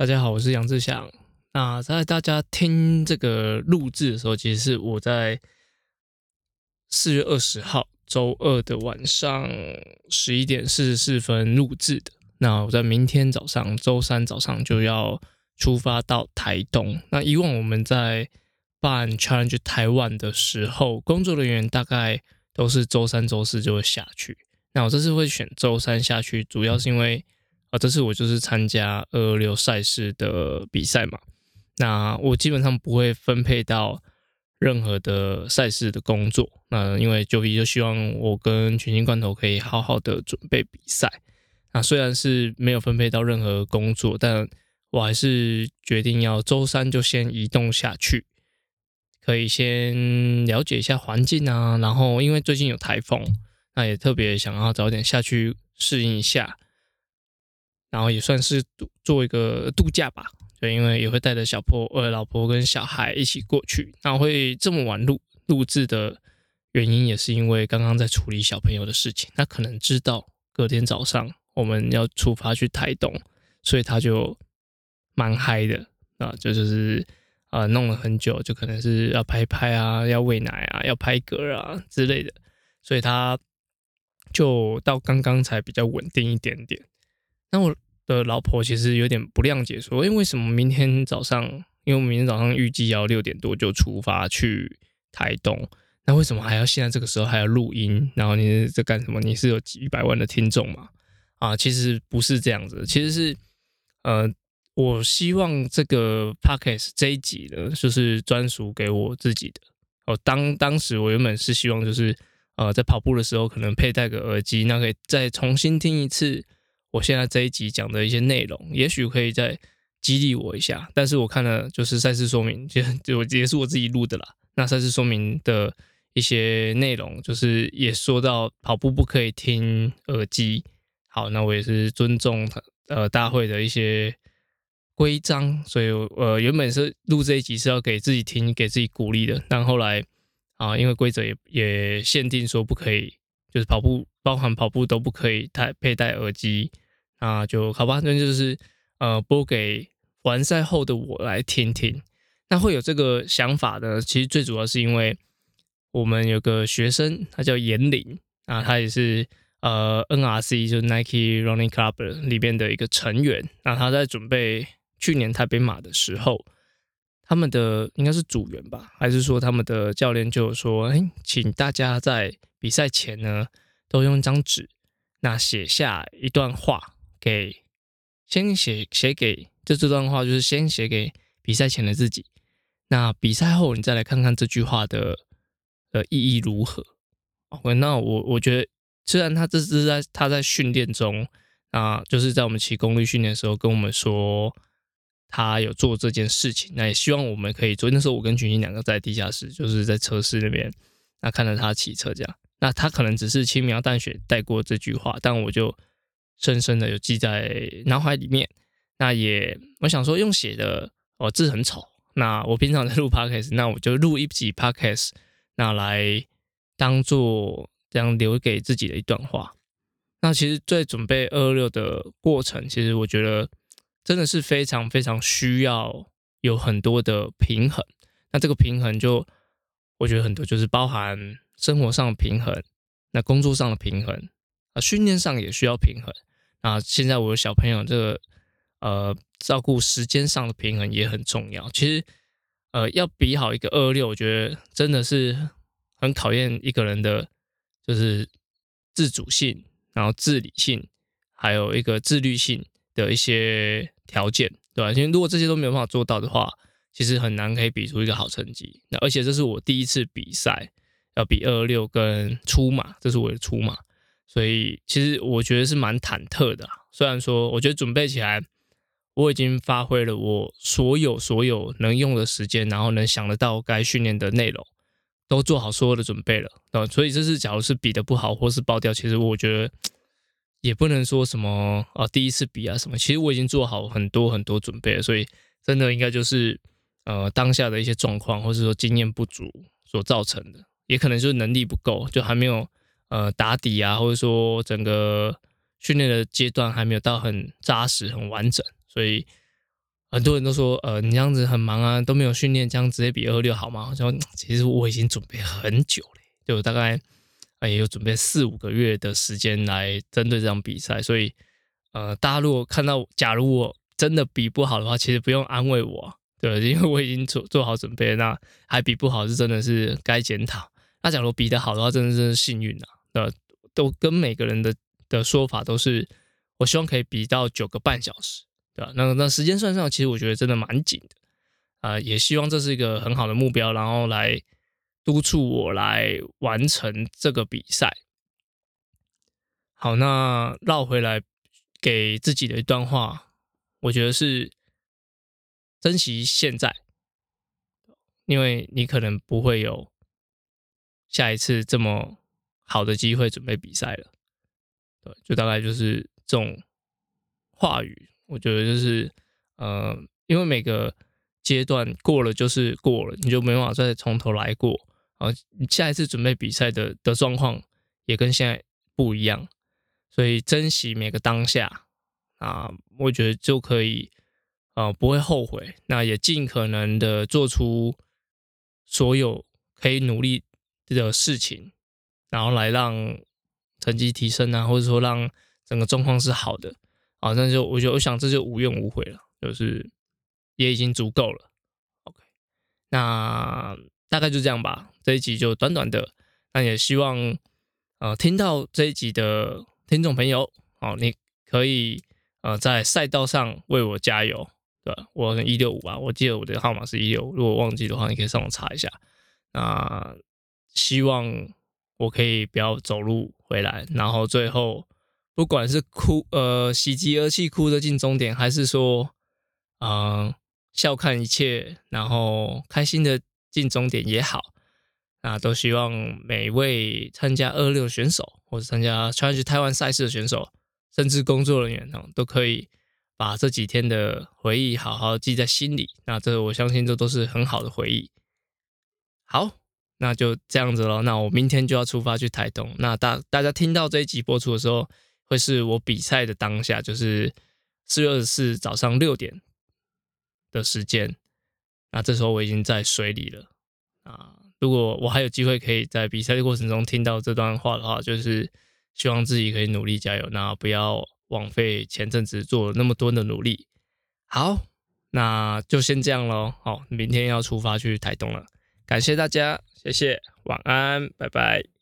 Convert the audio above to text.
大家好，我是杨志祥。那在大家听这个录制的时候，其实是我在四月二十号周二的晚上十一点四十四分录制的。那我在明天早上周三早上就要出发到台东。那以往我们在办 Challenge 台湾的时候，工作人员大概都是周三、周四就会下去。那我这次会选周三下去，主要是因为。啊，这次我就是参加二六赛事的比赛嘛，那我基本上不会分配到任何的赛事的工作，那因为九 B 就希望我跟全新罐头可以好好的准备比赛。那虽然是没有分配到任何工作，但我还是决定要周三就先移动下去，可以先了解一下环境啊，然后因为最近有台风，那也特别想要早点下去适应一下。然后也算是度做一个度假吧，对，因为也会带着小婆呃老婆跟小孩一起过去。然后会这么晚录录制的原因，也是因为刚刚在处理小朋友的事情。他可能知道隔天早上我们要出发去台东，所以他就蛮嗨的啊，就就是啊弄了很久，就可能是要拍拍啊，要喂奶啊，要拍嗝啊之类的，所以他就到刚刚才比较稳定一点点。那我的老婆其实有点不谅解，说：“诶，为什么明天早上？因为我们明天早上预计要六点多就出发去台东，那为什么还要现在这个时候还要录音？然后你是在干什么？你是有几百万的听众吗？啊，其实不是这样子，其实是，呃，我希望这个 podcast 这一集呢，就是专属给我自己的。哦，当当时我原本是希望就是，呃，在跑步的时候可能佩戴个耳机，那可以再重新听一次。”我现在这一集讲的一些内容，也许可以再激励我一下。但是我看了就是赛事说明，就就也是我自己录的啦。那赛事说明的一些内容，就是也说到跑步不可以听耳机。好，那我也是尊重他呃大会的一些规章，所以呃原本是录这一集是要给自己听、给自己鼓励的。但后来啊，因为规则也也限定说不可以，就是跑步。包含跑步都不可以戴佩戴耳机，那就好吧。那就是呃播给完赛后的我来听听。那会有这个想法的，其实最主要是因为我们有个学生，他叫严林啊，他也是呃 NRC 就是 Nike Running Club 里边的一个成员。那他在准备去年台北马的时候，他们的应该是组员吧，还是说他们的教练就说：“哎，请大家在比赛前呢。”都用一张纸，那写下一段话给，先写写给，就这段话就是先写给比赛前的自己。那比赛后你再来看看这句话的呃意义如何。OK，那我我觉得，虽然他这是在他在训练中啊，就是在我们骑功率训练的时候跟我们说他有做这件事情，那也希望我们可以做。那时候我跟群英两个在地下室，就是在车室那边，那看着他骑车这样。那他可能只是轻描淡写带过这句话，但我就深深的有记在脑海里面。那也我想说用写的哦，字很丑。那我平常在录 podcast，那我就录一集 podcast，那来当做这样留给自己的一段话。那其实，在准备二二六的过程，其实我觉得真的是非常非常需要有很多的平衡。那这个平衡就我觉得很多就是包含。生活上的平衡，那工作上的平衡，啊，训练上也需要平衡。那现在我的小朋友这个，呃，照顾时间上的平衡也很重要。其实，呃，要比好一个二六，我觉得真的是很考验一个人的，就是自主性，然后自理性，还有一个自律性的一些条件，对吧？因为如果这些都没有办法做到的话，其实很难可以比出一个好成绩。那而且这是我第一次比赛。要比二二六跟出马，这是我的出马，所以其实我觉得是蛮忐忑的。虽然说，我觉得准备起来，我已经发挥了我所有所有能用的时间，然后能想得到该训练的内容，都做好所有的准备了。啊，所以这次假如是比的不好，或是爆掉，其实我觉得也不能说什么啊，第一次比啊什么。其实我已经做好很多很多准备了，所以真的应该就是呃当下的一些状况，或是说经验不足所造成的。也可能就是能力不够，就还没有呃打底啊，或者说整个训练的阶段还没有到很扎实、很完整，所以很多人都说，呃，你这样子很忙啊，都没有训练，这样直接比二六好吗？我说其实我已经准备很久了，就大概也有准备四五个月的时间来针对这场比赛，所以呃，大家如果看到，假如我真的比不好的话，其实不用安慰我，对，因为我已经做做好准备，那还比不好是真的是该检讨。那假如比得好的话，真的是幸运啊，呃，都跟每个人的的说法都是，我希望可以比到九个半小时。对吧？那那时间算上，其实我觉得真的蛮紧的啊、也希望这是一个很好的目标，然后来督促我来完成这个比赛。好，那绕回来给自己的一段话，我觉得是珍惜现在，因为你可能不会有下一次这么好的机会准备比赛了。对，就大概就是这种话语。我觉得就是，呃，因为每个阶段过了就是过了，你就没办法再从头来过。啊下一次准备比赛的的状况也跟现在不一样，所以珍惜每个当下啊，我觉得就可以，啊，不会后悔。那也尽可能的做出所有可以努力的事情，然后来让成绩提升啊，或者说让整个状况是好的。啊，那就我觉得，我想这就无怨无悔了，就是也已经足够了。OK，那大概就这样吧。这一集就短短的，那也希望呃听到这一集的听众朋友，哦，你可以呃在赛道上为我加油，对吧？我一六五吧，我记得我的号码是一六，如果忘记的话，你可以上网查一下。那希望我可以不要走路回来，然后最后。不管是哭呃喜极而泣哭着进终点，还是说嗯、笑看一切，然后开心的进终点也好，那都希望每位参加二六选手或者参加 Challenge Taiwan 赛事的选手，甚至工作人员呢都可以把这几天的回忆好好记在心里。那这我相信这都是很好的回忆。好，那就这样子喽。那我明天就要出发去台东。那大大家听到这一集播出的时候，会是我比赛的当下，就是四月二十四早上六点的时间。那这时候我已经在水里了啊！如果我还有机会可以在比赛的过程中听到这段话的话，就是希望自己可以努力加油，那不要枉费前阵子做那么多的努力。好，那就先这样喽。好，明天要出发去台东了，感谢大家，谢谢，晚安，拜拜。